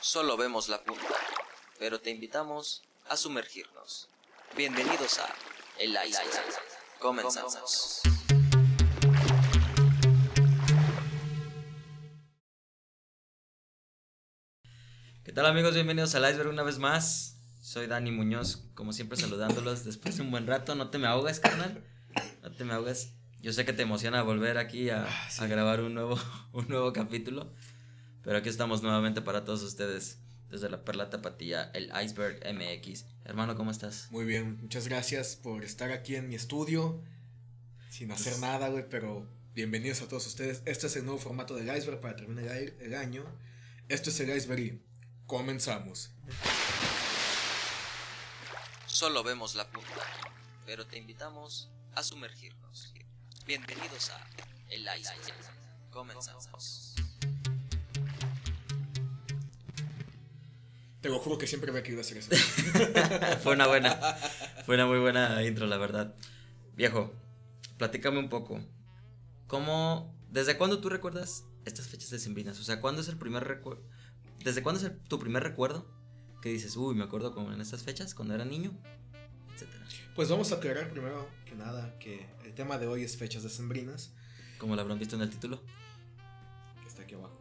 Solo vemos la punta, pero te invitamos a sumergirnos. Bienvenidos a El Iceberg. Comenzamos. ¿Qué tal amigos? Bienvenidos al Iceberg una vez más. Soy Dani Muñoz, como siempre saludándolos después de un buen rato. No te me ahogas, carnal. No te me ahogas. Yo sé que te emociona volver aquí a, Ah, sí. a grabar un nuevo, un nuevo capítulo. Pero aquí estamos nuevamente para todos ustedes. Desde la Perla Tapatía, el Iceberg MX. Hermano, ¿cómo estás? Muy bien, muchas gracias por estar aquí en mi estudio. Sin hacer Pues- nada, güey, pero bienvenidos a todos ustedes. Este es el nuevo formato del iceberg para terminar el, el año. Esto es el iceberg y comenzamos. Solo vemos la punta, pero te invitamos a sumergirnos. Bienvenidos a El Iceberg. Comenzamos. Te lo juro que siempre había querido hacer eso. fue una buena, fue una muy buena intro, la verdad. Viejo, platícame un poco. ¿Cómo, desde cuándo tú recuerdas estas fechas decembrinas? O sea, ¿cuándo es el primer recuerdo? ¿Desde cuándo es el- tu primer recuerdo que dices, uy, me acuerdo como en estas fechas, cuando era niño, etcétera? Pues vamos a aclarar primero que nada que el tema de hoy es fechas decembrinas, Como lo habrán visto en el título. que está aquí abajo.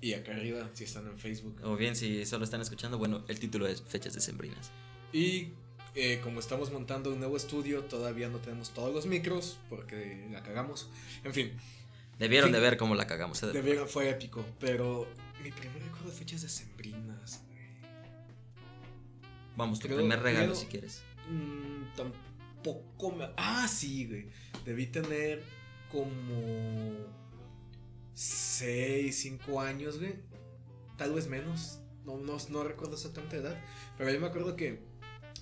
Y acá arriba, si están en Facebook. O bien, si solo están escuchando, bueno, el título es fechas decembrinas. Y eh, como estamos montando un nuevo estudio, todavía no tenemos todos los micros porque la cagamos. En fin, Debieron de ver cómo la cagamos. ¿eh? debieron, fue épico. Pero mi primer recuerdo de fechas decembrinas. güey. Vamos, tu Creo- primer regalo creo- si quieres. Mm, tampoco me. Ah, sí, güey. Debí tener como. 6, 5 años, güey. Tal vez menos. No, no, no recuerdo exactamente la edad. Pero yo me acuerdo que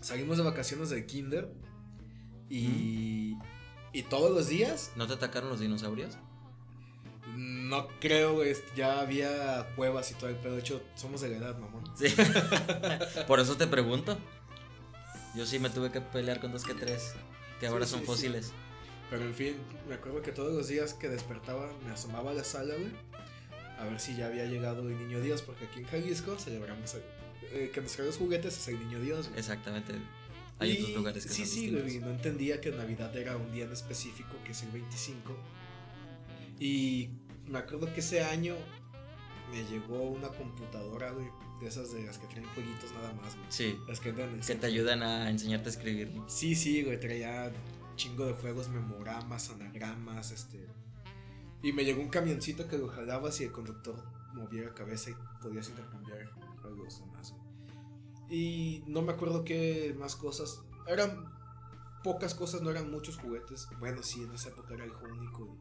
salimos de vacaciones del kinder. Y. Y todos los días. ¿No te atacaron los dinosaurios? No creo, güey. Ya había cuevas y todo el pedo. De hecho, somos de la edad, mamón. Sí. Por eso te pregunto. Yo sí me tuve que pelear con dos que tres, que ahora Sí, son sí, fósiles. Pero en fin, me acuerdo que todos los días que despertaba me asomaba a la sala, güey. A ver si ya había llegado el niño Dios, porque aquí en Jalisco celebramos el- eh, que nos trae los juguetes es el niño Dios, güey. Exactamente. Hay Y- otros lugares que Sí, son sí, güey. No entendía que Navidad era un día en específico, que es el 25. Y me acuerdo que ese año me llegó una computadora, güey. De esas de las que traen jueguitos nada más, güey. Sí, Las que andan que te ayudan a enseñarte a escribir. ¿no? Sí, sí, güey, traía chingo de juegos, memoramas, anagramas, este. Y me llegó un camioncito que lo jalabas y el conductor movía la cabeza y podías intercambiar juegos güey. Y no me acuerdo qué más cosas. Eran pocas cosas, no eran muchos juguetes. Bueno, sí, en esa época era hijo único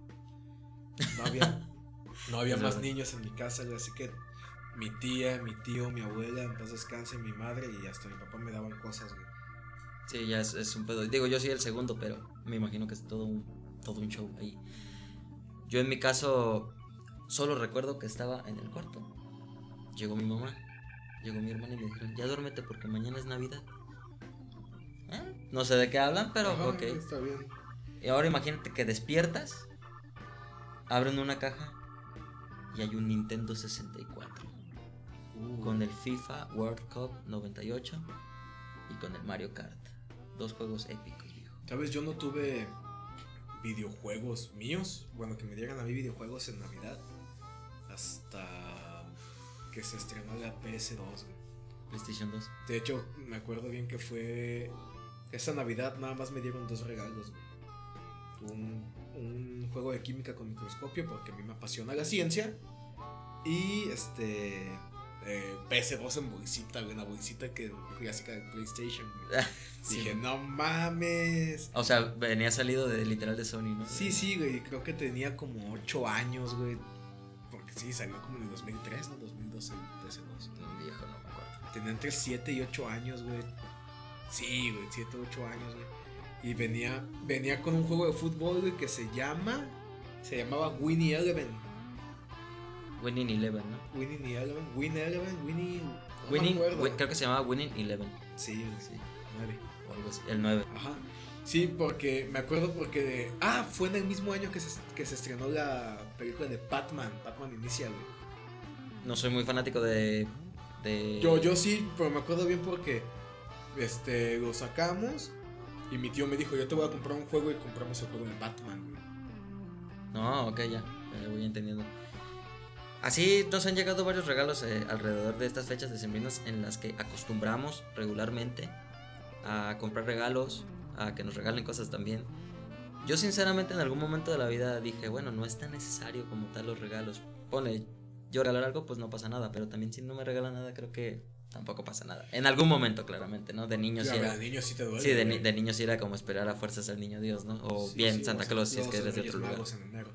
y no había, no había más niños en mi casa, así que mi tía, mi tío, mi abuela, en paz descanse, mi madre y hasta mi papá me daban cosas, güey. Sí, ya es, es un pedo. Digo, yo soy el segundo, pero me imagino que es todo un, todo un show ahí. Yo en mi caso solo recuerdo que estaba en el cuarto. Llegó mi mamá, llegó mi hermana y me dijeron, ya duérmete porque mañana es Navidad. ¿Eh? No sé de qué hablan, pero Ajá, ok. Está bien. Y ahora imagínate que despiertas, abren una caja y hay un Nintendo 64 con el FIFA World Cup 98 y con el Mario Kart. Dos juegos épicos, viejo. Sabes, yo no tuve videojuegos míos. Bueno, que me dieran a mí videojuegos en Navidad. Hasta que se estrenó la PS2. güey. PlayStation 2. De hecho, me acuerdo bien que fue. Esa Navidad nada más me dieron dos regalos. güey. Un, un juego de química con microscopio, porque a mí me apasiona la ciencia. Y este. Eh, PS2 en bolsita, güey, una bolsita que clásica de PlayStation. güey. Sí. Dije, no mames. O sea, venía salido de literal de Sony, ¿no? Sí, sí, güey, creo que tenía como 8 años, güey. Porque sí, salió como en el 2003, ¿no? 2012, el PS2. Un viejo, no me acuerdo. Tenía entre 7 y 8 años, güey. Sí, güey, 7 o 8 años, güey. Y venía, venía con un juego de fútbol, güey, que se llama. Se llamaba Winnie Eleven. Winning Eleven, ¿no? Winnie Eleven, Win Eleven, Winnie. No Winning. Wi- creo que se llamaba Winning Eleven. Sí, Sí, 9. o algo así. El 9. Ajá. Sí, porque me acuerdo porque de, ah, fue en el mismo año que se, que se estrenó la película de Batman, Batman Inicial, güey. no soy muy fanático de. de... Yo, yo sí, pero me acuerdo bien porque este, lo sacamos y mi tío me dijo, yo te voy a comprar un juego y compramos el juego de Batman, güey. No, ok, ya, ya voy entendiendo. Así nos han llegado varios regalos eh, alrededor de estas fechas decembrinas en las que acostumbramos regularmente a comprar regalos, a que nos regalen cosas también. Yo sinceramente en algún momento de la vida dije, bueno, no es tan necesario como tal los regalos. Pone, yo regalar algo, pues no pasa nada, pero también si no me regalan nada, creo que tampoco pasa nada. En algún momento, claramente, ¿no? De niño sí, Claro, era... de niño sí te duele. Sí, de, güey. ni- de niño sí era como esperar a fuerzas al niño Dios, ¿no? O Sí, bien sí, Santa Claus si es que eres de otro lugar. En enero.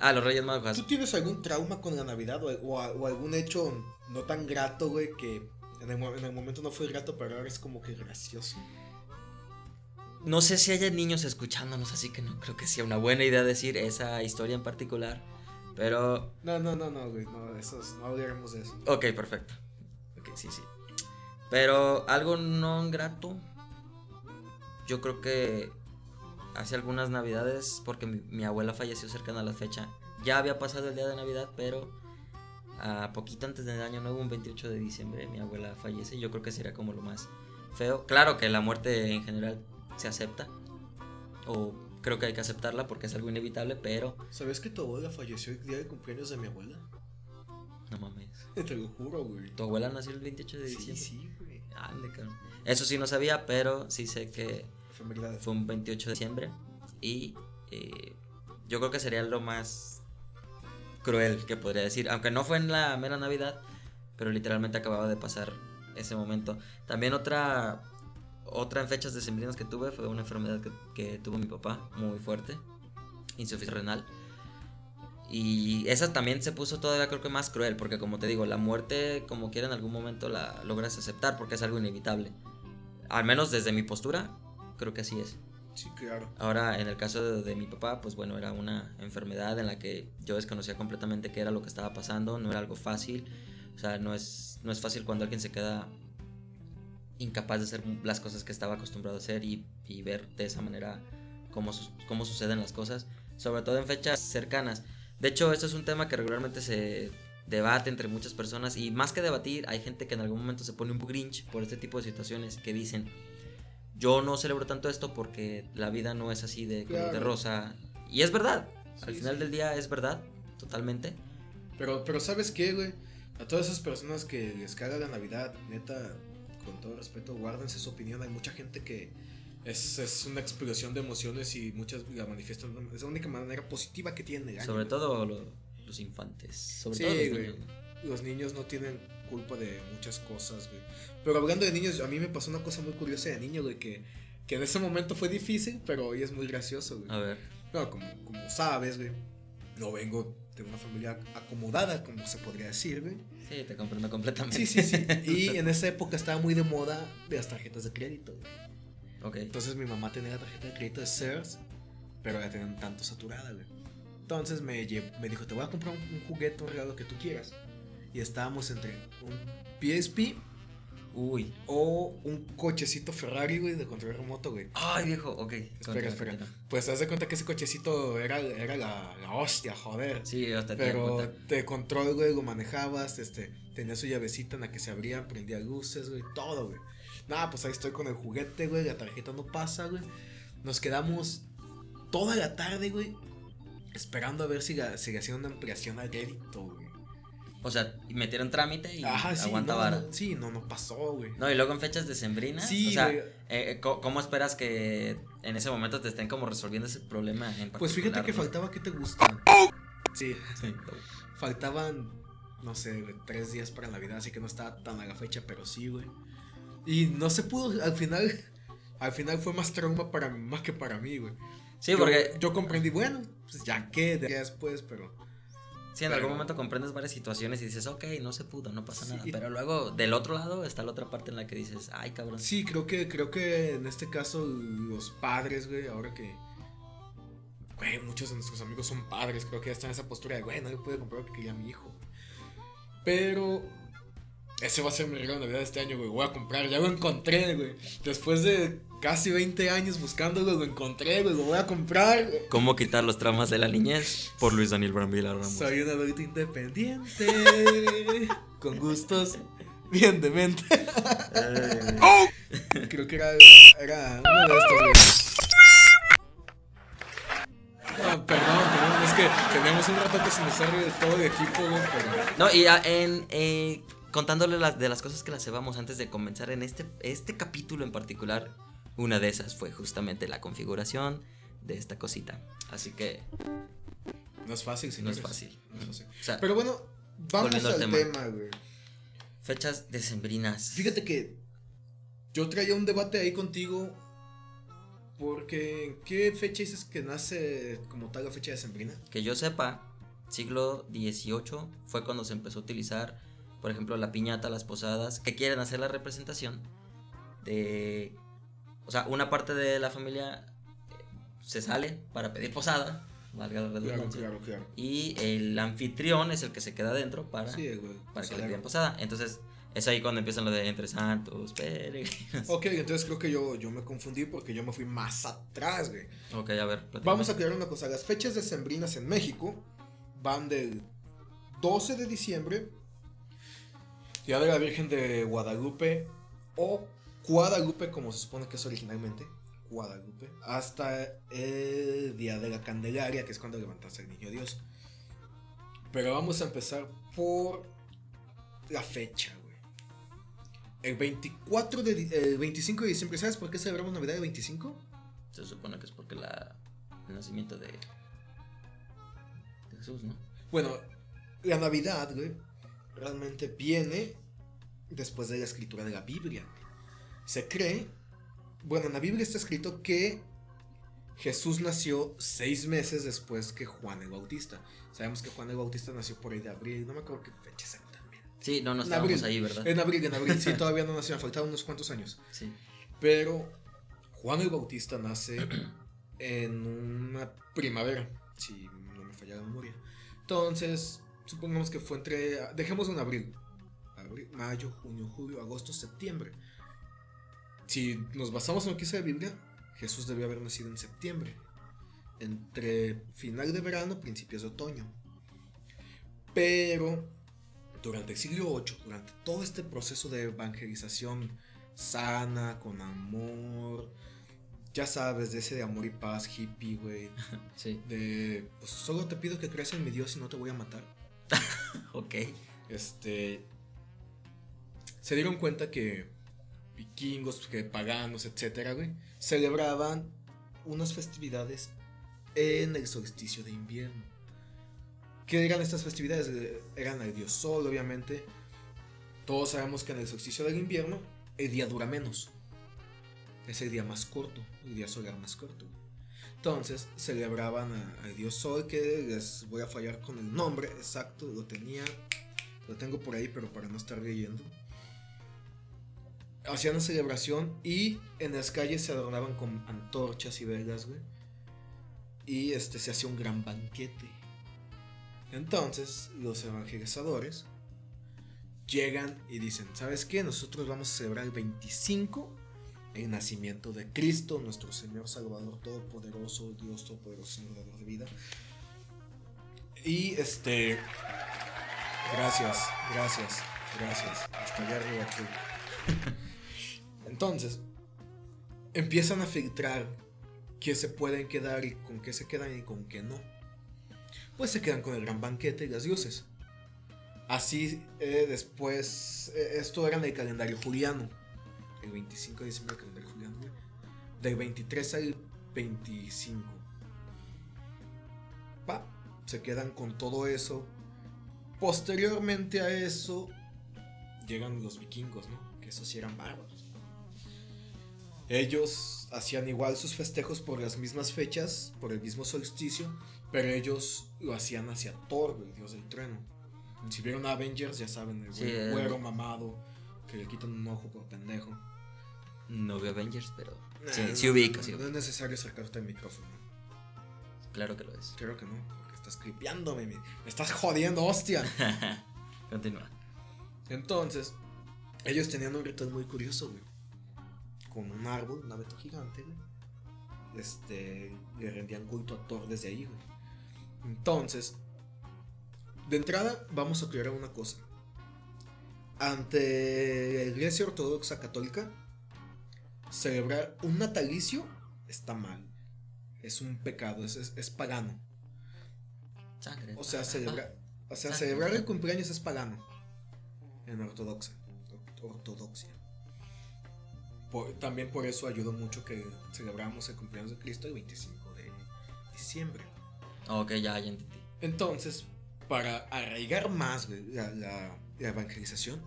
Ah, los Reyes Magos. ¿Tú tienes algún trauma con la Navidad o, o a- o algún hecho no tan grato, güey, que en el, mo- en el momento no fue grato, pero ahora es como que gracioso? No sé si haya niños escuchándonos, así que no creo que sea una buena idea decir esa historia en particular. Pero, No, no, no, no, güey, no, eso es- no hablaremos de eso. ok, perfecto. Ok, sí, sí. Pero algo no grato. Yo creo que hace algunas navidades, porque mi, mi abuela falleció cercana a la fecha. Ya había pasado el día de Navidad, pero a poquito antes del año nuevo, un 28 de diciembre, mi abuela fallece. Yo creo que sería como lo más feo. Claro que la muerte en general se acepta. O creo que hay que aceptarla porque es algo inevitable, pero ¿Sabes que tu abuela falleció el día de cumpleaños de mi abuela? no mames. Te lo juro, güey. ¿Tu abuela nació el 28 de Sí, diciembre? sí, güey. Ande, cabrón. Eso sí no sabía, pero sí sé que Fue un 28 de diciembre. Y eh, yo creo que sería lo más cruel que podría decir. Aunque no fue en la mera Navidad, pero literalmente acababa de pasar ese momento. También otra, otra en fechas decembrinas que tuve fue una enfermedad que, que tuvo mi papá muy fuerte, insuficiencia renal. Y esa también se puso todavía creo que más cruel, porque como te digo, la muerte como quiera en algún momento la logras aceptar porque es algo inevitable. Al menos desde mi postura, creo que así es. Sí, claro. Ahora, en el caso de, de mi papá, pues bueno, era una enfermedad en la que yo desconocía completamente qué era lo que estaba pasando, no era algo fácil, o sea, no es, no es fácil cuando alguien se queda incapaz de hacer las cosas que estaba acostumbrado a hacer y, y ver de esa manera cómo, su- cómo suceden las cosas, sobre todo en fechas cercanas. De hecho, esto es un tema que regularmente se debate entre muchas personas y más que debatir, hay gente que en algún momento se pone un grinch por este tipo de situaciones que dicen, yo no celebro tanto esto porque la vida no es así de color de rosa. Y es verdad, al final sí. del día es verdad, totalmente. Pero, pero ¿sabes qué, güey? A todas esas personas que les caga la Navidad, neta, con todo respeto, guárdense su opinión. Hay mucha gente que es, es una explosión de emociones y muchas la manifiestan. Es la única manera positiva que tienen año, Sobre todo lo- los infantes, sobre Sí, todo los güey. Los niños no tienen culpa de muchas cosas, güey. Pero hablando de niños, a mí me pasó una cosa muy curiosa de niño, güey, que, que en ese momento fue difícil, pero hoy es muy gracioso, güey. A ver, No, como, como sabes, güey, no vengo de una familia acomodada, como se podría decir, güey. sí, te comprendo completamente. Sí, sí, sí. Y en esa época estaba muy de moda las tarjetas de crédito. güey. ok. Entonces mi mamá tenía la tarjeta de crédito de Sears, pero la tenían tanto saturada, güey. Entonces me, me dijo, te voy a comprar un, un juguete, un regalo que tú quieras. Y estábamos entre un PSP Uy. o un cochecito Ferrari, güey, de control remoto, güey. Ay, viejo, ok. Espera, espera. Pues haz de cuenta que ese cochecito era, era la, la hostia, joder. Sí, hasta Pero de control, güey, lo manejabas, este, tenía su llavecita en la que se abría, prendía luces, güey, todo, güey. Nada, pues ahí estoy con el juguete, güey, la tarjeta no pasa, güey. Nos quedamos toda la tarde, güey, esperando a ver si, la- si le hacían una ampliación al crédito, güey. O sea, metieron trámite y Ajá, sí, aguanta no, vara. no, sí, no, no pasó, güey. No, y luego en fechas decembrinas. Sí, o sea, güey. eh, eh, ¿cómo esperas que en ese momento te estén como resolviendo ese problema en Pues fíjate particular, que faltaba que te gusta. Sí, Sí. faltaban, no sé, güey, tres días para Navidad, así que no estaba tan a la fecha, pero sí, güey. Y no se pudo, al final, al final fue más trauma para mamá que para mí, güey. Sí, Yo- porque Yo comprendí, bueno, pues ya que, después, pero... sí, en pero- algún momento comprendes varias situaciones y dices, ok, no se pudo, no pasa Sí. nada. Pero luego, del otro lado, está la otra parte en la que dices, ay, cabrón. Sí, creo que, creo que en este caso los padres, güey, ahora que... Güey, muchos de nuestros amigos son padres, creo que ya están en esa postura de, güey, no le puedo comprar lo que quería mi hijo. Pero ese va a ser mi regalo de Navidad de este año, güey. Voy a comprar, ya lo encontré, güey. Después de casi 20 años buscándolo, lo encontré, güey. Lo voy a comprar. güey. ¿Cómo quitar los traumas de la niñez? Por Luis Daniel Brambila Ramos. Soy un adulto independiente. con gustos bien de mente. Creo que era, era uno de estos, güey. Ah, perdón, perdón, es que tenemos un rato que se nos todo el equipo, güey, pero... No, y ah, en, eh, contándole las, de las cosas que las llevamos antes de comenzar en este, este capítulo en particular, una de esas fue justamente la configuración de esta cosita. Así que No es fácil, no señores. es fácil. No es fácil. O sea, Pero bueno, vamos al tema. tema, güey. fechas decembrinas. Fíjate que yo traía un debate ahí contigo porque ¿en qué fecha dices que nace como tal la fecha de Sembrina? Que yo sepa, siglo XVIII fue cuando se empezó a utilizar, por ejemplo, la piñata, las posadas, que quieren hacer la representación de... O sea, una parte de la familia eh, se sale para pedir posada, valga la redundancia. claro, claro. Y el anfitrión es el que se queda adentro para, Sí, güey. para que le pidan posada. Entonces, es ahí cuando empiezan lo de entre santos, peregrinos. Ok, entonces creo que yo, yo me confundí porque yo me fui más atrás, güey. Ok, a ver. platícame. Vamos a aclarar una cosa. Las fechas decembrinas en México van del 12 de diciembre, Día de la Virgen de Guadalupe o Guadalupe, como se supone que es originalmente, Guadalupe, hasta el Día de la Candelaria, que es cuando levantaste al niño Dios. Pero vamos a empezar por la fecha, güey. El 24 de, el 25 de diciembre, ¿sabes por qué celebramos Navidad el 25? Se supone que es porque la, el nacimiento de, de Jesús, ¿no? Bueno, la Navidad, güey, realmente viene después de la escritura de la Biblia. Se cree, bueno, en la Biblia está escrito que Jesús nació seis meses después que Juan el Bautista. Sabemos que Juan el Bautista nació por ahí de abril, no me acuerdo qué fecha exactamente. Sí, no, no estábamos abril. ahí, ¿verdad? En abril, en abril, sí, todavía no nació, faltaban unos cuantos años. Sí. Pero Juan el Bautista nace en una primavera, si no me falla la memoria. Entonces, supongamos que fue entre. Dejemos en abril. Abril, mayo, junio, julio, agosto, septiembre. Si nos basamos en lo que dice la Biblia, Jesús debió haber nacido en septiembre. Entre final de verano, principios de otoño. Pero durante el siglo VIII, durante todo este proceso de evangelización sana, con amor, ya sabes, de ese de amor y paz hippie, güey, Sí. de pues solo te pido que creas en mi Dios y no te voy a matar. Ok. Este se dieron cuenta que vikingos, que paganos, etcétera, celebraban unas festividades en el solsticio de invierno. ¿Qué eran estas festividades? Eran el dios sol, obviamente. Todos sabemos que en el solsticio del invierno el día dura menos. Es el día más corto, el día solar más corto. Entonces celebraban a- dios sol, que les voy a fallar con el nombre exacto, lo tenía, lo tengo por ahí, pero para no estar leyendo. Hacían una celebración y en las calles se adornaban con antorchas y velas, güey. Y este se hacía un gran banquete. Entonces, los evangelizadores llegan y dicen, ¿sabes qué? Nosotros vamos a celebrar el 25 el nacimiento de Cristo, nuestro Señor Salvador Todopoderoso, Dios Todopoderoso, Señor dador de vida. Y este... Gracias, gracias, gracias. Hasta allá arriba tú. Entonces, empiezan a filtrar qué se pueden quedar y con qué se quedan y con qué no. Pues se quedan con el gran banquete y las luces. Así eh, después, eh, esto era en el calendario juliano. El 25 de diciembre del calendario juliano. güey. Del 23 al 25. Pa, se quedan con todo eso. Posteriormente a eso, llegan los vikingos, ¿no? Que esos sí eran bárbaros. Ellos hacían igual sus festejos por las mismas fechas, por el mismo solsticio, pero ellos lo hacían hacia Thor, güey, dios del trueno. Si vieron Avengers, ya saben, el güey eh. güero mamado, que le quitan un ojo por pendejo. No veo Avengers, pero. Nah, Sí, no, sí ubico, no, es necesario acercarte al micrófono. Claro que lo es. Creo que no, porque estás clipeándome, me me estás jodiendo, hostia. Continúa. Entonces, Ellos tenían un ritual muy curioso, güey. Con un árbol, un abeto gigante, güey. Este, le rendían culto a Thor desde ahí, güey. Entonces, de entrada, vamos a aclarar una cosa. Ante la Iglesia Ortodoxa Católica, celebrar un natalicio está mal. Es un pecado, es, es, es pagano. Sangre. O sea, celebrar, o sea, celebrar el cumpleaños es pagano. En ortodoxa. Ortodoxia. Por- también por eso ayudó mucho que celebramos el cumpleaños de Cristo el 25 de diciembre. Ok, ya, ya entendí. Entonces, para arraigar más güey, la, la- la evangelización,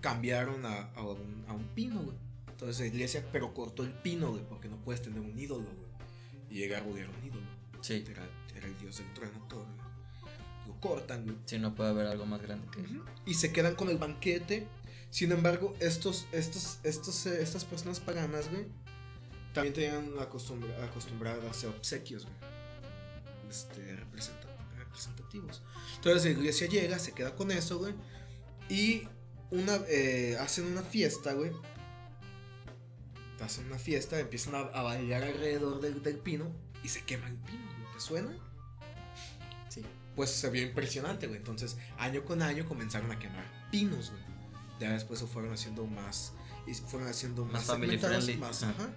cambiaron a, a un, a un pino, güey. Entonces la iglesia, pero cortó el pino, güey, porque no puedes tener un ídolo, güey. Y árbol era un ídolo. Sí. Era, era el dios del trueno, todo. güey. Lo cortan, güey. Sí, no puede haber algo más grande que. Ujú. Y se quedan con el banquete. Sin embargo, estos, estos, estos, eh, estas personas paganas, güey, también tenían la costumbre, acostumbrada a hacer obsequios, güey. Este, representa- representativos. Entonces la iglesia llega, se queda con eso, güey. Y una, eh, hacen una fiesta, güey. Hacen una fiesta, empiezan a, a bailar alrededor del, del pino y se quema el pino. ¿Te suena? Sí. pues se vio impresionante, güey. Entonces, año con año comenzaron a quemar pinos, güey. Ya después se fueron haciendo más. Y fueron haciendo más, Más segmentados, más, Ajá. ajá.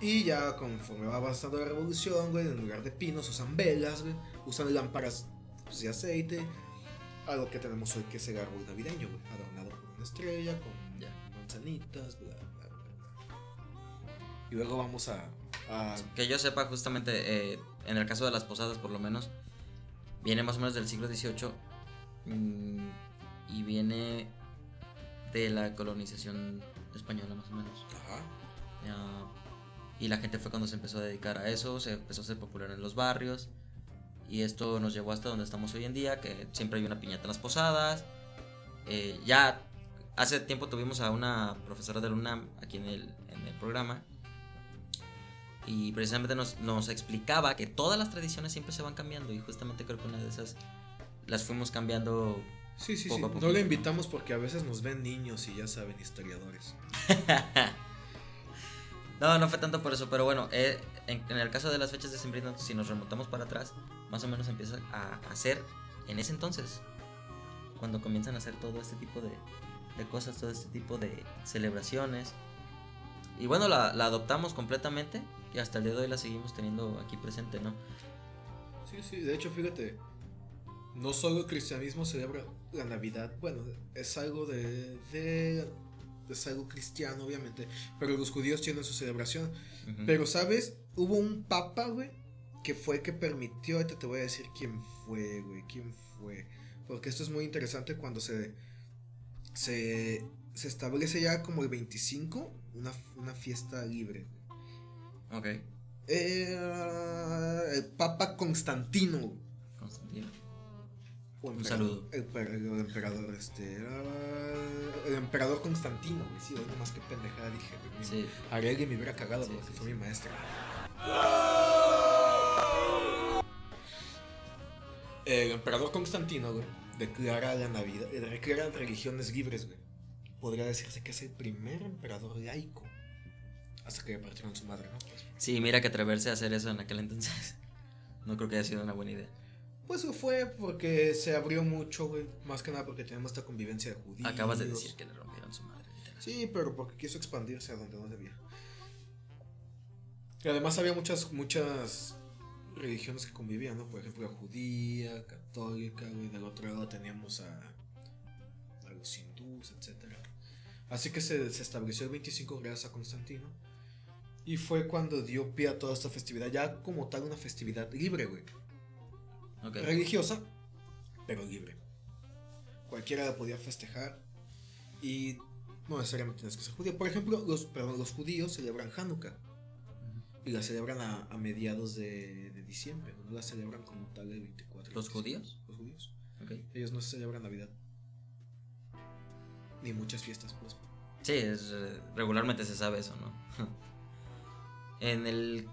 Y ya conforme va avanzando la revolución, güey, en lugar de pinos usan velas, güey. Usan lámparas pues, de aceite. Algo que tenemos hoy que es el árbol navideño, güey. Adornado con una estrella, con Ya. manzanitas, bla, bla. Y luego vamos a. a Que yo sepa, justamente, eh, en el caso de las posadas, por lo menos, viene más o menos del siglo XVIII mm, y viene de la colonización española, más o menos. ajá. Y la gente fue cuando se empezó a dedicar a eso, se empezó a hacer popular en los barrios. Y esto nos llevó hasta donde estamos hoy en día, que siempre hay una piñata en las posadas. Eh, ya hace tiempo tuvimos a una profesora del UNAM aquí en el, en el programa. Y precisamente nos, nos explicaba que todas las tradiciones siempre se van cambiando. Y justamente creo que una de esas las fuimos cambiando. Sí, sí, Poco sí. a No poquito. le invitamos porque a veces nos ven niños y ya saben, historiadores. No, no fue tanto por eso, pero bueno, eh, en, en el caso de las fechas de sembrino, si nos remontamos para atrás, más o menos empieza a hacer en ese entonces, cuando comienzan a hacer todo este tipo de, de cosas, todo este tipo de celebraciones. Y bueno, la, la adoptamos completamente y hasta el día de hoy la seguimos teniendo aquí presente, ¿no? Sí, sí, de hecho, fíjate, no solo el cristianismo celebra la Navidad, bueno, es algo de, de- es algo cristiano, obviamente, pero los judíos tienen su celebración. Pero, ¿sabes? Hubo un papa, güey, que fue el que permitió, ahorita te voy a decir quién fue, güey, quién fue. Porque esto es muy interesante cuando se, se, se establece ya como el 25, una, una fiesta libre. Ok, Eh, el Papa Constantino. Constantino. o Un saludo. El, per- el emperador, este. era el emperador Constantino, güey. Sí, hoy nomás que pendejada dije, güey. Sí, Ariel me hubiera cagado Sí, porque sí, fue sí. mi maestra. El emperador Constantino, güey, declara la Navidad, declara religiones libres, güey. Podría decirse que es el primer emperador laico. Hasta que partieron su madre, ¿no? Pues, sí, mira que atreverse a hacer eso en aquel entonces, no creo que haya sido una buena idea. Pues fue porque se abrió mucho, güey. Más que nada porque tenemos esta convivencia de judíos. Acabas de decir que le rompieron su madre. Sí, pero porque quiso expandirse a donde no debía. Y además había muchas, muchas religiones que convivían, ¿no? Por ejemplo, la judía, católica, güey. Del otro lado teníamos a, a los hindús, etc. Así que se, se estableció el 25 gracias a Constantino. Y fue cuando dio pie a toda esta festividad, ya como tal una festividad libre, güey. Ok. Religiosa, pero libre. Cualquiera la podía festejar y no necesariamente tienes que ser judío. Por ejemplo, los, perdón, los judíos celebran Hanukkah y la celebran a, a mediados de, de diciembre. No la celebran como tal el 24. ¿Los judíos? Los judíos. Ok. Ellos no celebran Navidad. Ni muchas fiestas, pues. Sí, es, eh, regularmente se sabe eso, ¿no? en, el,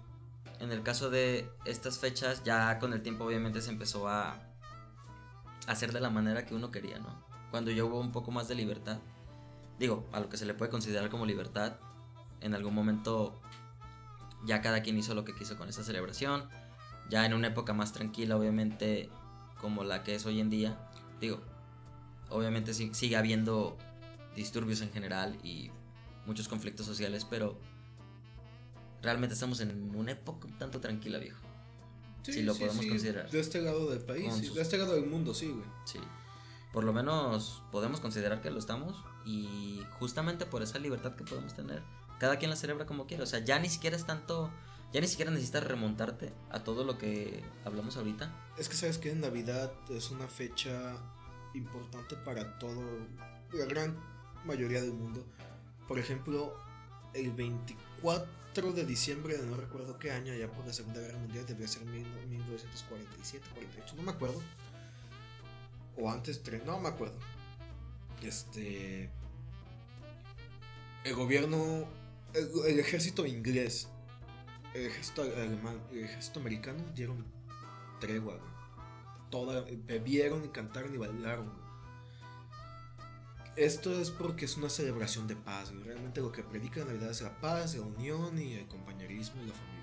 en el caso de estas fechas, ya con el tiempo obviamente se empezó a, hacer de la manera que uno quería, ¿no? Cuando ya hubo un poco más de libertad, digo, a lo que se le puede considerar como libertad. En algún momento ya cada quien hizo lo que quiso con esa celebración. Ya en una época más tranquila, obviamente, como la que es hoy en día, digo, obviamente sigue habiendo disturbios en general y muchos conflictos sociales, pero realmente estamos en una época un tanto tranquila, viejo. Sí, si lo podemos considerar. De este lado del país, de este lado del mundo, sí, güey. Sí. Por lo menos podemos considerar que lo estamos y justamente por esa libertad que podemos tener, cada quien la celebra como quiere. O sea, ya ni siquiera es tanto, ya ni siquiera necesitas remontarte a todo lo que hablamos ahorita. Es que sabes que Navidad es una fecha importante para todo, la gran mayoría del mundo. Por ejemplo, el 24 de diciembre de no recuerdo qué año, ya por la Segunda Guerra Mundial, debía ser 1947, 48, no me acuerdo. O antes, no me acuerdo. Este. El gobierno. El, ejército inglés. El ejército alemán. El ejército americano dieron tregua, Toda, bebieron y cantaron y bailaron, esto es porque es una celebración de paz. Y realmente lo que predica en Navidad es la paz, la unión y el compañerismo y la familia.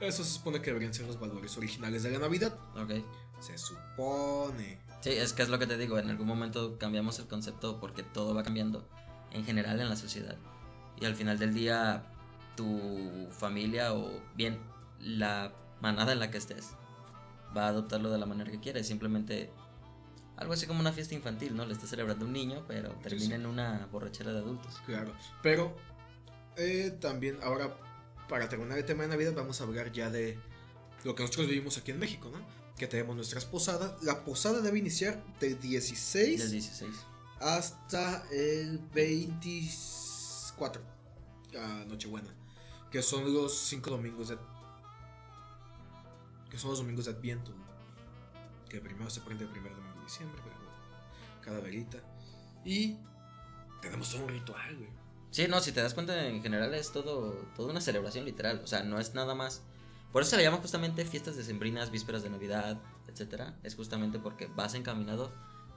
Eso se supone que deberían ser los valores originales de la Navidad. Ok. Se supone. Sí, es que es lo que te digo. En algún momento cambiamos el concepto porque todo va cambiando en general en la sociedad. Y al final del día, tu familia o bien la manada en la que estés va a adoptarlo de la manera que quiere. Simplemente algo así como una fiesta infantil, ¿no? Le está celebrando un niño, pero termina en una borrachera de adultos. Claro, pero eh, también ahora, para terminar el tema de Navidad, vamos a hablar ya de lo que nosotros vivimos aquí en México, ¿no? Que tenemos nuestras posadas. La posada debe iniciar del 16, del 16. hasta el 24, a Nochebuena, que son los cinco domingos de... que son los domingos de Adviento, que primero se prende el primer domingo diciembre, cada velita. Y tenemos todo un ritual, güey. Sí, no, si te das cuenta, en general es todo, toda una celebración literal. O sea, no es nada más. Por eso se le llama justamente fiestas decembrinas, vísperas de Navidad, etcétera. Es justamente porque vas encaminado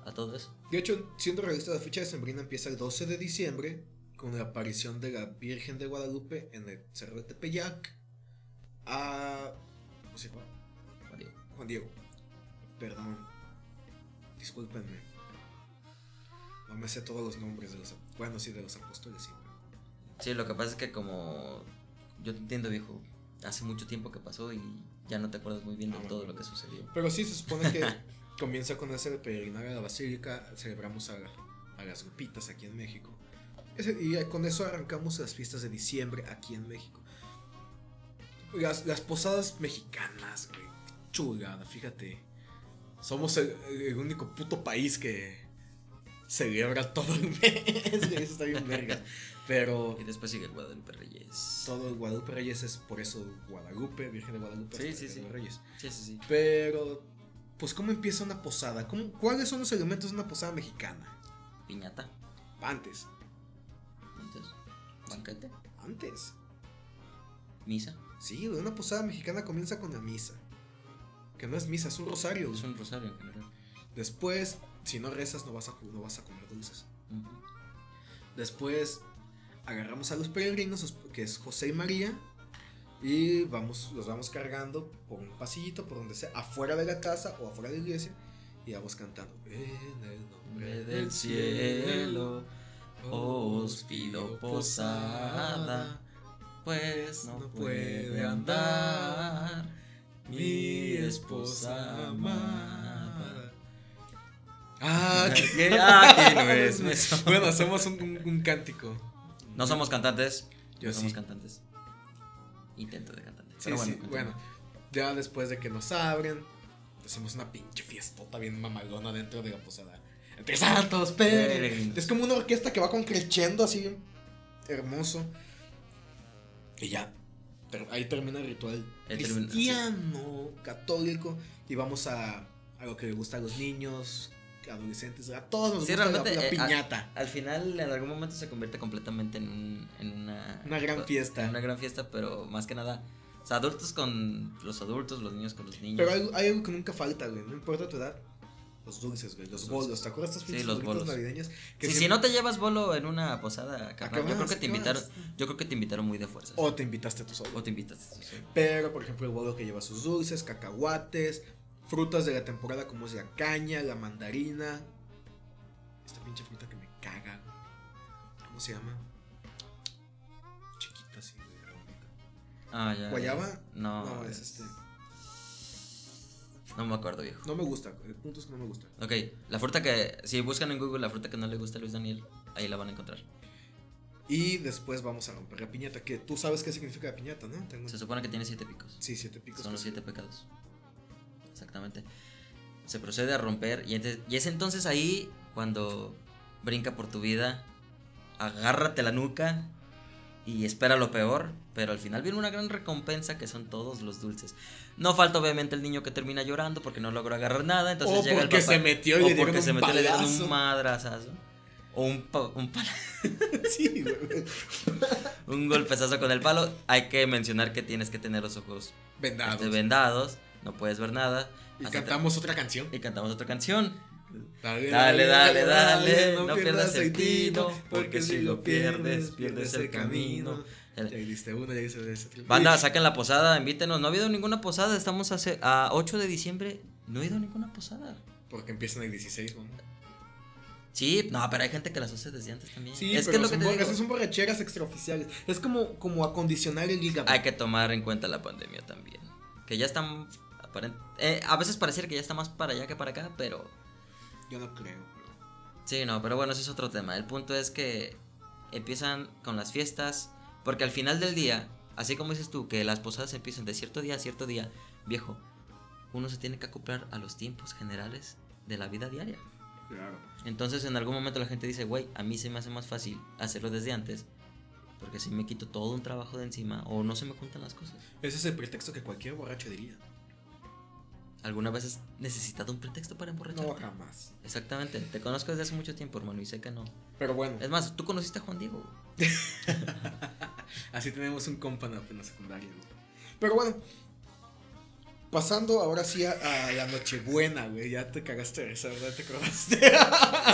a todo eso. De hecho, siendo realista, la fecha decembrina empieza el 12 de diciembre con la aparición de la Virgen de Guadalupe en el Cerro de Tepeyac a. ¿Cómo se llama? Juan Diego. Juan Diego. Perdón, Discúlpenme. No me sé todos los nombres de los. Bueno, sí, de los apóstoles, sí. Sí, lo que pasa es que como. Yo te entiendo, viejo. Hace mucho tiempo que pasó y ya no te acuerdas muy bien de todo lo que sucedió. Pero sí, se supone que comienza con ese peregrinaje a la basílica. Celebramos a, a las grupitas aquí en México. y con eso arrancamos las fiestas de diciembre aquí en México. Las, las posadas mexicanas, güey. Chulada, fíjate. Somos el, único puto país que celebra todo el mes. Eso está bien verga. Pero. Y después sigue Guadalupe Reyes. Todo el Guadalupe Reyes es por eso Guadalupe, Virgen de Guadalupe. Sí, sí, sí. Reyes. Sí, sí, sí. Pero. Pues, ¿cómo empieza una posada? ¿Cómo, ¿Cuáles son los elementos de una posada mexicana? Piñata. Antes. Antes. Banquete. Antes. Misa. Sí, una posada mexicana comienza con la misa. Que no es misa, es un rosario. Es un rosario en general. Después, si no rezas, no vas a, no vas a comer dulces. Después, agarramos a los peregrinos, que es José y María. Y vamos, los vamos cargando por un pasillito, por donde sea, afuera de la casa o afuera de la iglesia. Y vamos cantando. En el nombre del cielo, os pido posada, pues no puede andar mi esposa amada. Ah, ¿qué? ah, no es. Bueno, hacemos un, cántico. No somos cantantes. Yo no somos cantantes. Intento de cantantes. Sí, bueno, sí. bueno, ya después de que nos abren, hacemos una pinche fiestota bien mamalona dentro de la posada. Entre santos, pero. Es como una orquesta que va con creciendo así, hermoso. Y ya, ahí termina el ritual cristiano, católico, y vamos a, a lo que le gusta a los niños, adolescentes, a todos nos gusta la, eh, piñata. al, final, en algún momento se convierte completamente en, un, en una... Una gran fiesta. Una gran fiesta, pero más que nada... O sea, adultos con los adultos, los niños con los niños. Pero hay, algo que nunca falta, güey. No importa tu edad. Los dulces, güey. Los bolos. ¿Te acuerdas de estos Sí, pinches los bolos. navideños? Que Si, no te llevas bolo en una posada, carnal, yo creo que te invitaron, yo creo que te invitaron muy de fuerza. O te invitaste tú solo. O te invitas. sí. Pero, por ejemplo, el bolo que lleva sus dulces, cacahuates, frutas de la temporada como es la caña, la mandarina. Esta pinche fruta que me caga. güey. ¿Cómo se llama? Chiquita así, redondita. Ah, ya. ¿Guayaba? No, No, es este. No me acuerdo, viejo. No me gusta. El punto es que no me gusta. Ok, la fruta que, si buscan en Google la fruta que no le gusta a Luis Daniel, ahí la van a encontrar. Y después vamos a romper la piñata. Que tú sabes qué significa la piñata, ¿no? Tengo... Se supone que tiene siete picos. Sí, siete picos. Son los siete pecados. Exactamente. Se procede a romper y, y es entonces ahí cuando brinca por tu vida, agárrate la nuca y espera lo peor, pero al final viene una gran recompensa que son todos los dulces. No falta obviamente el niño que termina llorando porque no logró agarrar nada, entonces O llega el porque papá- se metió y o le porque un se metió le dieron un madrazazo. O un, pa- un, pala- sí, un golpezazo con el palo. Hay que mencionar que tienes que tener los ojos Vendados. este, vendados, no puedes ver nada. y cantamos otra canción. y cantamos otra canción. Dale, Dale, dale, dale, no pierdas el tino, porque si lo pierdes, pierdes el camino. Ya diste una, ya diste. Banda, saquen la posada, invítenos. No ha habido ninguna posada, estamos hace- a 8 de diciembre. No ha ido a ninguna posada. Porque empiezan el 16, ¿no? Sí, no, pero hay gente que las hace desde antes también. Sí, es que pero es lo que te digo. son borracheras extraoficiales. Es como, como acondicionar el hígado. Hay que tomar en cuenta la pandemia también. Que ya están. eh, a veces pareciera que ya está más para allá que para acá, pero. Yo no creo, pero... Sí, no, pero bueno, ese es otro tema. El punto es que empiezan con las fiestas, porque al final del día, así como dices tú, que las posadas empiezan de cierto día a cierto día, viejo, uno se tiene que acoplar a los tiempos generales de la vida diaria. Claro. Entonces en algún momento la gente dice, güey, a mí se me hace más fácil hacerlo desde antes, porque si me quito todo un trabajo de encima o no se me juntan las cosas. Ese es el pretexto que cualquier borracho diría. ¿Alguna vez has necesitado un pretexto para emborracharte? No, jamás. Exactamente, te conozco desde hace mucho tiempo, hermano, y sé que no. Pero bueno, Es más, tú conociste a Juan Diego. así tenemos un compa en la- secundaria. Pero bueno, pasando ahora sí a, a la Nochebuena, güey. Ya te cagaste de esa, ¿verdad? ¿Te acordaste?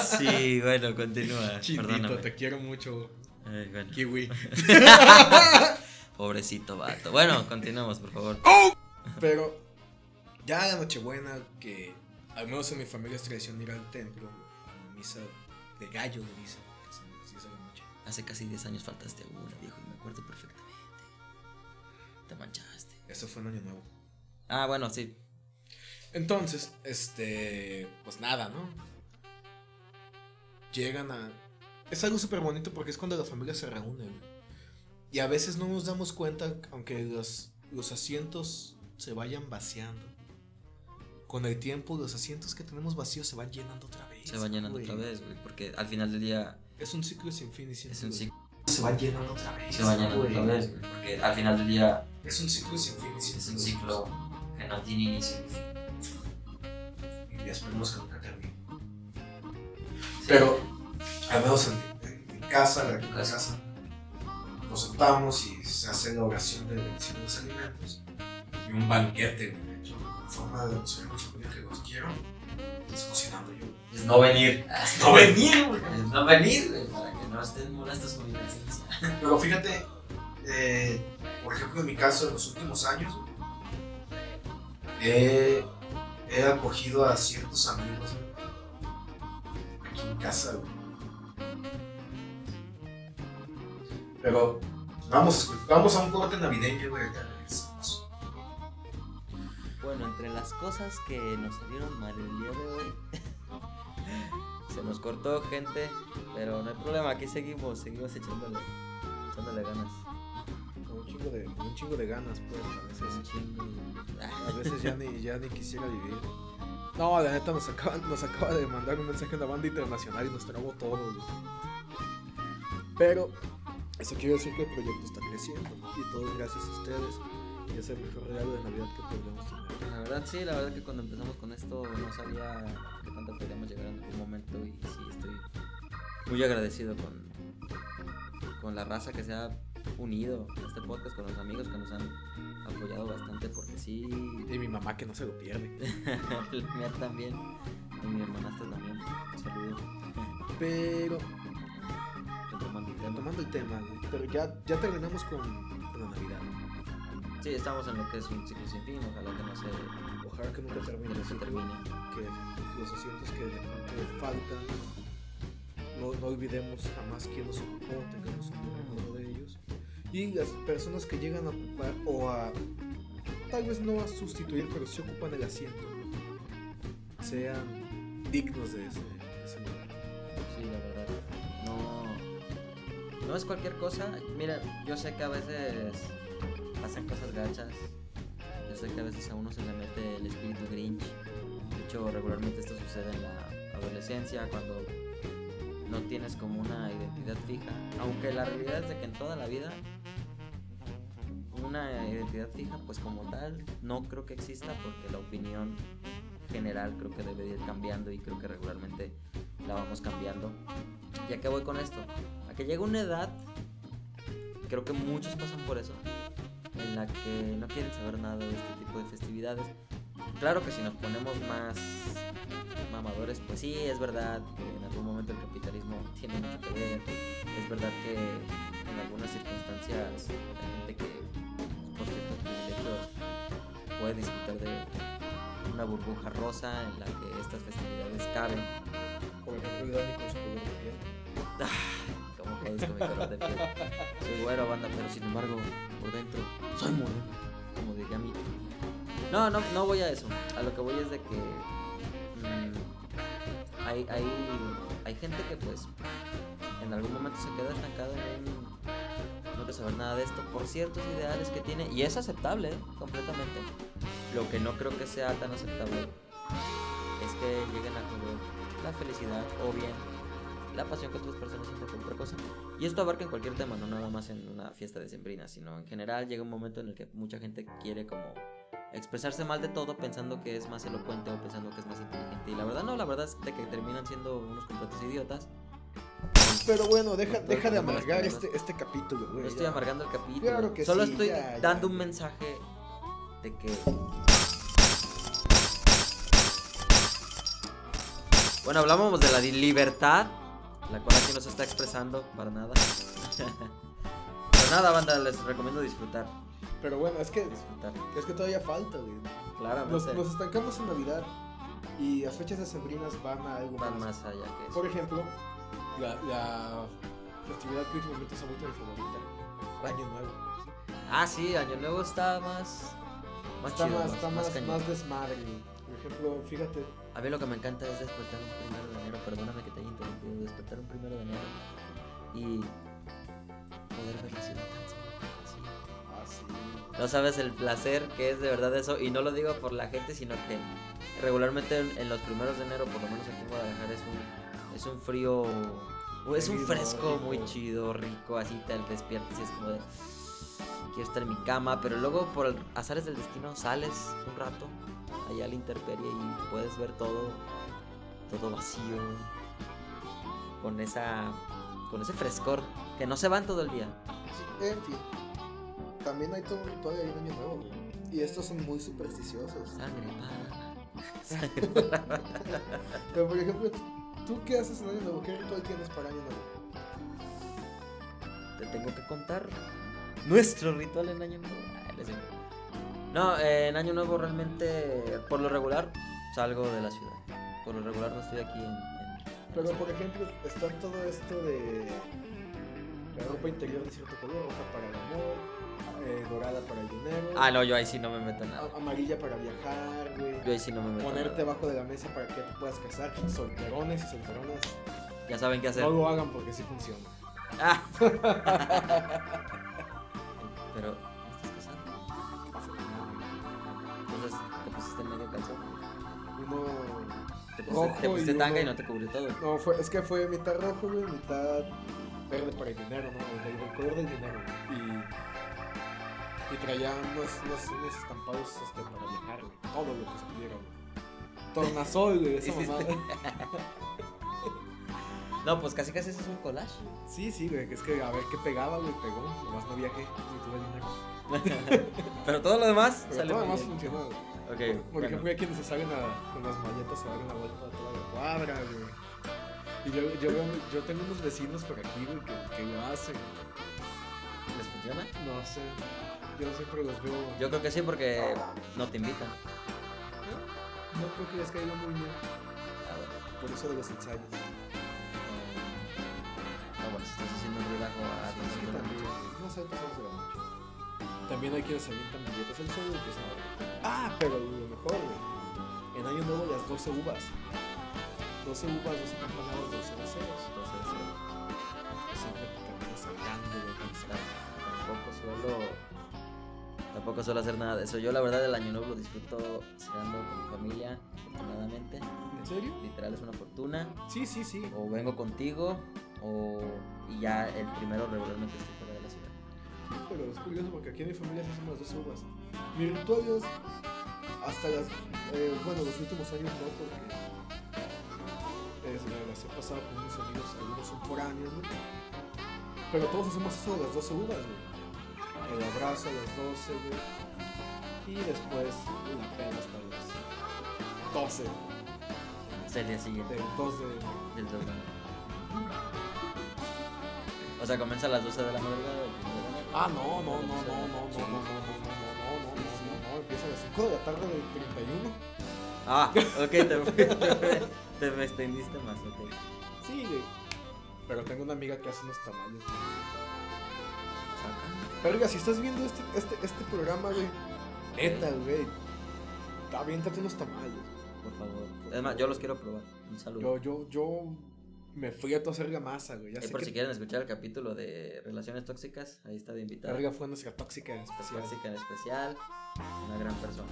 Sí, bueno, continúa. Chinito, Perdóname. te quiero mucho, bueno. Kiwi. Pobrecito vato. Bueno, continuamos, por favor. Pero ya la Nochebuena, que al menos en mi familia es tradición ir al templo, a la misa de gallo, le dicen, que son las 10 de la noche. Hace casi 10 años faltaste a una, viejo, y me acuerdo perfectamente. Te manchaste. Eso fue en Año Nuevo. Ah, bueno, sí. Entonces, este, pues nada, ¿no? Llegan a... Es algo súper bonito porque es cuando la familia se reúne. güey. Y a veces no nos damos cuenta, aunque los, los asientos se vayan vaciando. Con el tiempo, los asientos que tenemos vacíos se van llenando otra vez. Se va llenando güey. otra vez, güey. Porque al final del día Es un ciclo sin fin y sin es un fin. ciclo. Se van llenando otra vez. Se va llenando otra vez, güey. Porque al final del día Es un ciclo sin fin y sin es un ciclo que no tiene inicio ni fin. Y esperemos que nunca termine. Pero, al menos en, en- en casa, en la casa, nos sentamos y se hace la oración de bendición de los alimentos. Y un banquete, güey, forma de mi familia que los quiero. Estás cocinando yo. Es no venir. No venir, güey. Es no venir, güey. Para que no estén molestos con mi presencia. Pero fíjate, eh, por ejemplo, en mi caso, en los últimos años, he, he acogido a ciertos amigos güey, aquí en casa. güey. Pero vamos, vamos a un corte navideño, güey. Bueno, entre las cosas que nos salieron mal el día de hoy, se nos cortó gente, pero no hay problema, aquí seguimos, seguimos echándole, echándole ganas. Con un chingo de, un chingo de ganas, pues, a veces. chingo. A veces ya ni, ya ni quisiera vivir. No, la neta nos acaba, nos acaba de mandar un mensaje en la banda internacional y nos trabó todo. güey. Pero eso quiere decir que el proyecto está creciendo y todo es gracias a ustedes. Y es el mejor regalo de Navidad que podemos tener. La verdad sí, la verdad que cuando empezamos con esto no sabía que tanto podríamos llegar en algún momento y sí estoy muy agradecido con, con la raza que se ha unido a este podcast, con los amigos que nos han apoyado bastante porque sí, Y mi mamá que no se lo pierde. el mío también. Y mi hermanastra también. Pero, Retomando el tema. tomando el tema, pero ya, ya terminamos con, con la Navidad. Sí, estamos en lo que es un ciclo sin fin. Ojalá que no se, Ojalá que nunca que termine. no el se ciclo, termine. Que los asientos que de repente faltan, no, no olvidemos jamás quién los ocupó, tengamos un recuerdo de ellos. Y las personas que llegan a ocupar o a, tal vez no a sustituir, pero sí ocupan el asiento, sean dignos de ese, de ese lugar. Sí, la verdad. No. No es cualquier cosa. Mira, yo sé que a veces pasan cosas gachas. Yo sé que a veces a uno se le mete el espíritu Grinch. De hecho, regularmente esto sucede en la adolescencia, cuando no tienes como una identidad fija. Aunque la realidad es de que en toda la vida una identidad fija, pues como tal, no creo que exista porque la opinión general creo que debe ir cambiando y creo que regularmente la vamos cambiando. ¿Y a qué voy con esto? A que llega una edad, creo que muchos pasan por eso, en la que no quieren saber nada de este tipo de festividades. Claro que si nos ponemos más mamadores, pues sí, es verdad que en algún momento el capitalismo tiene mucho que ver. Es verdad que en algunas circunstancias hay gente que por ciertos privilegios puede disfrutar de una burbuja rosa en la que estas festividades caben. Por ejemplo, Dani con su color de piel. Soy güero, banda, pero sin embargo, por dentro, soy moreno. Como diría mi. No, no, no voy a eso. A lo que voy es de que. mm, hay, hay, hay gente que, pues, en algún momento se queda estancada en. No quiero saber nada de esto por ciertos ideales que tiene. Y es aceptable, ¿eh? completamente. Lo que no creo que sea tan aceptable es que lleguen a la felicidad o bien la pasión que otras personas sienten por otra cosa. Y esto abarca en cualquier tema, no nada más en una fiesta de sembrina, sino en general llega un momento en el que mucha gente quiere como expresarse mal de todo pensando que es más elocuente o pensando que es más inteligente. Y la verdad no, la verdad es de que terminan siendo unos completos idiotas. Pero bueno, deja, deja de amargar este, este capítulo, güey. No estoy amargando el capítulo. Claro que Solo sí, estoy ya, ya. dando un mensaje de que. Bueno, hablábamos de la libertad, la cual aquí no se está expresando para nada. Pero nada, banda, les recomiendo disfrutar. Pero bueno, es que, Disfrutar. es que todavía falta, güey. Claramente. Nos, nos estancamos en Navidad y las fechas decembrinas van a algo van más. más allá que eso. Por ejemplo, la, la festividad que últimamente se ha vuelto mi favorita, Año Nuevo. Ah, sí, Año Nuevo está más. Más Está chido, más, está más, cañón. más desmadre. Por ejemplo, fíjate, A mí lo que me encanta es despertar un primero de perdóname que te haya interrumpido, despertar un primero de enero y poder ver la ciudad tan sola, así. así. No sabes el placer que es de verdad eso, y no lo digo por la gente, sino que regularmente en, en los primeros de enero, por lo menos aquí en Guadalajara, es un, es un frío, es un fresco rico. muy chido, rico, así te despiertas y es como de, quiero estar en mi cama, pero luego por azares del destino sales un rato allá a la intemperie y puedes ver todo, todo vacío, con esa, con ese frescor, que no se van todo el día. Sí, en fin. También hay todo un ritual ahí en Año Nuevo. Y estos son muy supersticiosos. Sangre para... Sangre para... Pero por ejemplo, ¿tú qué haces en Año Nuevo? ¿Qué ritual tienes para Año Nuevo? Te tengo que contar nuestro ritual en Año Nuevo. No, eh, en Año Nuevo realmente, por lo regular, salgo de la ciudad. Por lo regular no estoy aquí en... en- Pero por ejemplo, está todo esto de la ropa interior de cierto color, roja para el amor, eh, dorada para el dinero, Ah, no, yo ahí sí no me meto en nada. amarilla para viajar, güey. Yo ahí sí no me meto en Ponerte nada. abajo de la mesa para que te puedas casar. Solterones y solteronas. Ya saben qué hacer. No lo hagan porque sí funciona. Ah. Pero, ¿no estás casado? Entonces, te pusiste medio calzón. Uno. Te pusiste, Rojo te pusiste y tanga uno- y no te cubrió todo. No, fue, es que fue mitad rojo, güey, mitad verde para el dinero, ¿no? El, color del dinero. Y, y traía unos, unos, unos estampados este, para viajar, güey. Todo lo que se pudiera, güey. Tornasol, güey, esa mamada. No, pues casi casi ese es un collage. Sí, sí, güey, que es que a ver qué pegaba, güey, pegó. Nomás no viajé, ni tuve dinero. Pero todo lo demás Pero sale todo muy demás funcionó, güey. Por ejemplo, hay quienes se salen a- con las malletas a dar una vuelta a toda la cuadra, güey. Y yo, yo, veo- yo tengo unos vecinos por aquí, güey, que, que lo hacen. ¿Les funciona? No sé. Yo siempre los veo. Yo creo que sí, porque no te invitan. no creo que les caiga muy bien. Ah. Por eso de los ensayos. Ah, bueno, si estás haciendo un relajo a Sí, las sí, la también. No sé, pasamos de la noche. También hay quienes avientan billetes al sol y empiezan a Ah, pero lo mejor, güey. En Año Nuevo las 12 uvas. 12 uvas, 12 campanadas, 12 deseos. Entonces, eh, Siempre te terminas güey. tampoco suelo. Tampoco suelo hacer nada de eso. Yo, la verdad, el año nuevo lo disfruto cenando con mi familia, afortunadamente. ¿En serio? Literal es una fortuna. Sí, sí, sí. O vengo contigo, o. Y ya el primero regularmente estoy pero es curioso porque aquí en mi familia se hacen las 12 uvas. Mi ritual es hasta las. eh, bueno, los últimos años no, porque. Es, la, las he pasado con unos amigos, algunos son foráneos, güey. Pero todos hacemos eso de las 12 uvas, güey. El abrazo a las 12, güey. Y después la pena hasta las 12. Es el día siguiente. Del 2 de. Del 2 de. O sea, comienza a las 12 de la madrugada. Ah, no, no, no, no, no, no, no, no, no, no, no, no, no, no, no, empieza a las 5 de la tarde del 31. Ah, ok, te, te, te me extendiste más, ok. Sí, güey. Pero tengo una amiga que hace unos tamales. Verga, si estás viendo este, este, este programa, güey. Neta, güey. Aviéntate unos tamales. Por favor. Es más, yo los quiero probar. Un saludo. Yo, yo, yo me fui a hacer la masa, güey. Ya sé por que si quieren escuchar el capítulo de relaciones tóxicas, ahí está de invitada. Verga fue nuestra tóxica en especial. Tóxica en especial, una gran persona.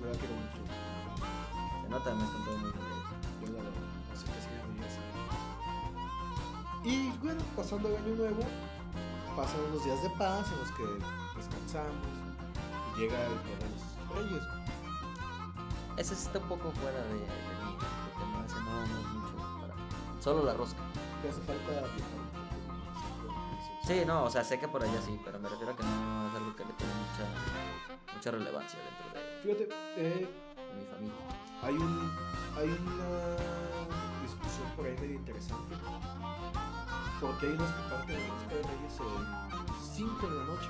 Yo la quiero mucho. Se nota, me contado muy bien. Yo la verdad, no sé qué así. Y bueno, pasando el año nuevo, pasan unos días de paz en los que descansamos y llega el día de los reyes. Ese sí está un poco fuera de, de mí, porque no cenamos mucho para... Solo la rosca. ¿Te hace falta? Sí, no, o sea, sé que por allá sí, pero me refiero a que no es algo que le tiene mucha, mucha relevancia dentro de, Fíjate, eh, mi familia. hay, un, hay una discusión por ahí medio interesante. Porque hay unos que parten la rosca de reyes en 5 de la noche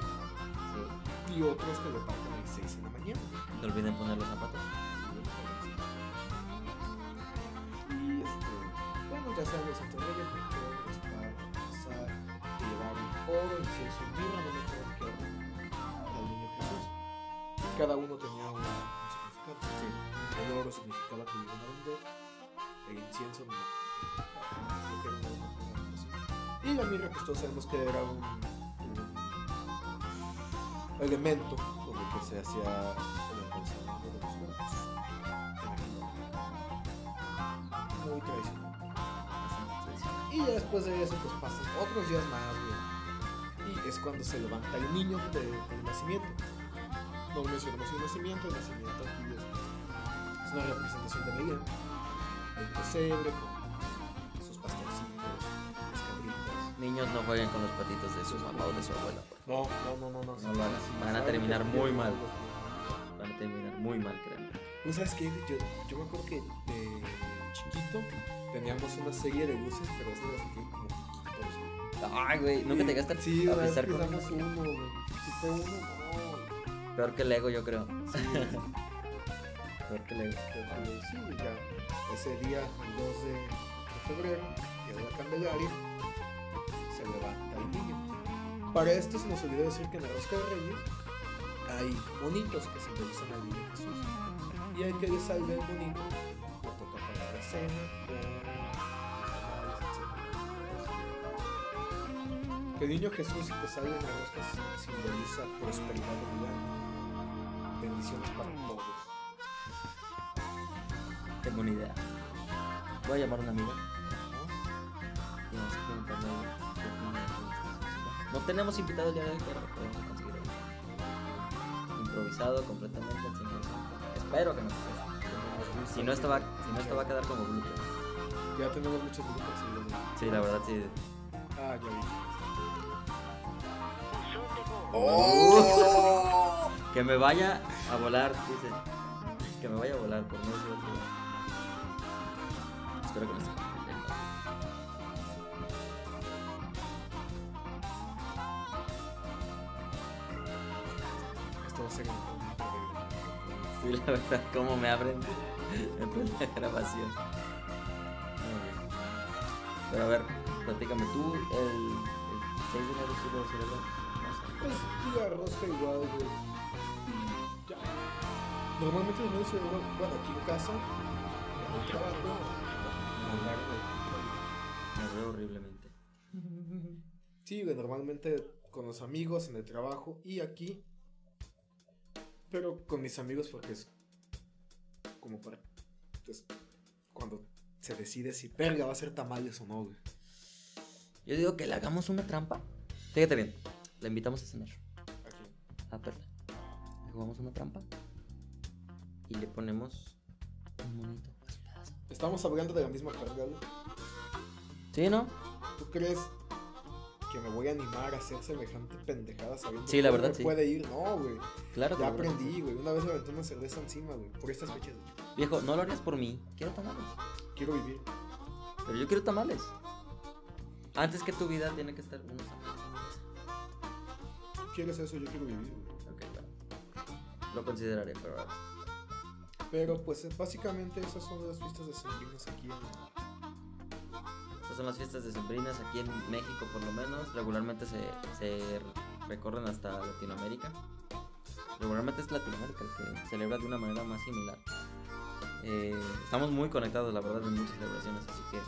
Sí. y otros que lo parten a las 6 de la mañana. No olviden poner los zapatos. Y este, bueno, ya oro, Jesús. Cada uno tenía un significado. El oro significaba que iban a vender, el incienso no. que. Y la mirra, pues todos sabemos que era un, elemento con el que se hacía el de los. Muy tradicional. Y ya después de eso, pues pasan otros días más, güey. Y es cuando se levanta el niño de- del nacimiento. No mencionamos el nacimiento, el nacimiento aquí es, es una representación de Belén. El pesebre con sus pastorcitos, las cabritas. Niños no jueguen con los patitos de su mamá o de su abuela, No, no, no, no, no. No. Van a terminar muy mal. Van a terminar muy mal, créanme. ¿No sabes qué? Yo, yo me acuerdo que de chiquito teníamos una serie de luces, pero las que tienen como. Ay, güey, nunca te gastas Sí, a pisar con uno, güey. Si fue uno, no. Peor que Lego, yo creo. Sí, Peor que sí, ya. Ese día, el 2 de, de febrero, de la Candelaria, se levanta el niño. Para esto se nos olvidó decir que en la Rosca de Reyes hay monitos que simbolizan al niño Jesús. Y hay que le salve el monito, le toca pagar la cena el niño Jesús que salve en la rosca simboliza prosperidad de vida, bendiciones para todos. Tengo una idea. Voy a llamar a una amiga. Y vamos a preguntarle. No tenemos invitado el día de hoy, pero podemos conseguir algo. Improvisado completamente al 100%. Espero que no esté. Si no, esto va, si no, esto va a quedar como blooper. Ya tenemos muchos grupos. Sí, la verdad, sí. Ah, ya vi. Que me vaya a volar, dice. Que me vaya a volar por no decir otro. Espero que no esté. Esto va a ser el Sí, la verdad, cómo me abren en plena grabación. Muy bien. Pero a ver, platícame tú, el, el 6 de enero sí lo celebras. Pues día rosca igual, güey. Y ya. Normalmente los niños se bueno, aquí en casa, en el trabajo, Me veo horriblemente. Sí, güey, normalmente con los amigos, en el trabajo y aquí. Pero con mis amigos porque es como para... pues, cuando se decide si verga va a ser tamales o no, güey. Yo digo que le hagamos una trampa. Fíjate bien, la invitamos a cenar Aquí. a Perla. Le jugamos una trampa y le ponemos un monito. Estamos hablando de la misma carga, güey. ¿Sí, no? ¿Tú crees que me voy a animar a hacer semejante pendejada sabiendo Sí, la verdad, me sí. puede ir? No, güey. Claro que Ya aprendí, güey. Una vez me aventé una cerveza encima, güey. Por estas fechas. Viejo, no lo harías por mí. Quiero tamales. Quiero vivir. Pero yo quiero tamales. Antes que tu vida tiene que estar unos tamales. ¿Quieres eso? Yo quiero vivir, güey. Ok, claro. Lo consideraré, pero ahora. Pero, pues, básicamente esas son las fiestas de sembrinas aquí en... Estas son las fiestas decembrinas aquí en México, por lo menos. Regularmente se, se recorren hasta Latinoamérica. Regularmente es Latinoamérica el que celebra de una manera más similar. Eh, estamos muy conectados, la verdad, en muchas celebraciones, así que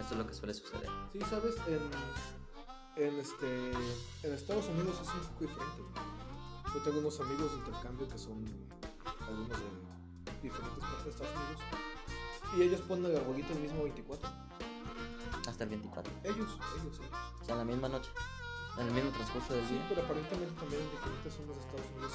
esto es lo que suele suceder. Sí, ¿sabes? En, en, este, en Estados Unidos es un poco diferente. Yo tengo unos amigos de intercambio que son algunos de diferentes partes de Estados Unidos. Y ellos ponen el arbolito el mismo 24. Hasta el 24. Ellos, ellos, ellos. O sea, en la misma noche. En el mismo transcurso del Sí, día. pero aparentemente también en diferentes zonas de Estados Unidos.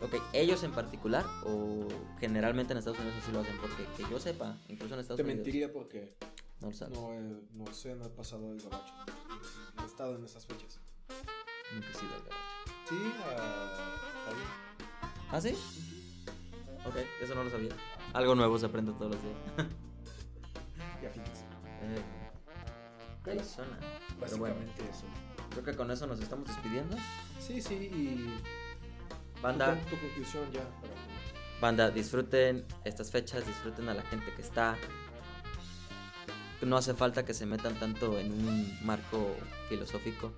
Ok, ellos en particular o generalmente en Estados Unidos así lo hacen, porque que yo sepa, incluso en Estados Te Unidos mentiría porque no lo saben. no, he- no sé, no he pasado el gabacho. No he estado en esas fechas. Nunca he sido el gabacho. Sí, ah. ¿Ah, sí? Ok, eso no lo sabía. Algo nuevo se aprende todos los días. Ya finas. Eh, suena. Pero bueno, Básicamente eso. creo que con eso nos estamos despidiendo. Sí, sí, y Banda, tu, tu conclusión ya. para- banda, disfruten estas fechas, disfruten a la gente que está. No hace falta que se metan tanto en un marco filosófico.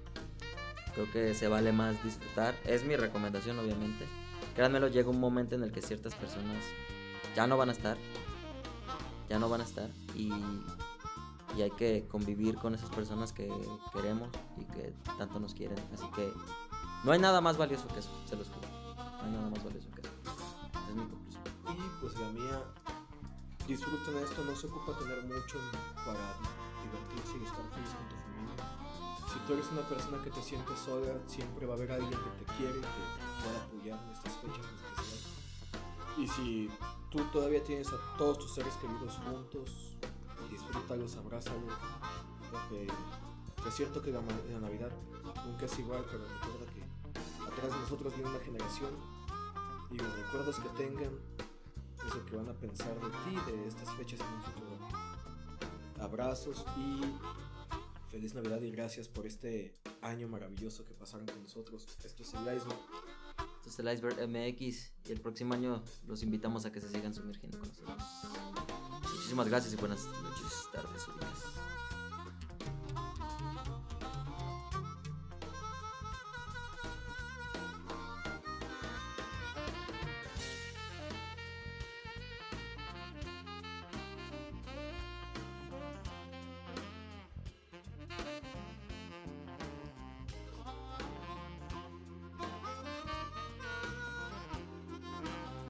Creo que se vale más disfrutar. Es mi recomendación, obviamente. Créanmelo, llega un momento en el que ciertas personas ya no van a estar. Ya no van a estar. Y, y hay que convivir con esas personas que queremos y que tanto nos quieren. Así que no hay nada más valioso que eso, se los juro. No hay nada más valioso que eso. Esa es mi conclusión. Y pues la mía, disfruten esto, no se ocupa tener mucho para divertirse y estar feliz con tu familia. Si tú eres una persona que te sientes sola, siempre va a haber alguien que te quiere y que pueda apoyar en estas fechas en especial. Y si tú todavía tienes a todos tus seres queridos juntos, disfrútalos, abrázalos. Porque es cierto que la, la Navidad nunca es igual, pero recuerda que atrás de nosotros viene una generación y los recuerdos que tengan es lo que van a pensar de ti, de estas fechas en un futuro. Abrazos y feliz Navidad y gracias por este año maravilloso que pasaron con nosotros. Esto es el Iceberg. Esto es el Iceberg MX y el próximo año los invitamos a que se sigan sumergiendo con nosotros. Muchísimas gracias y buenas noches, tardes o días.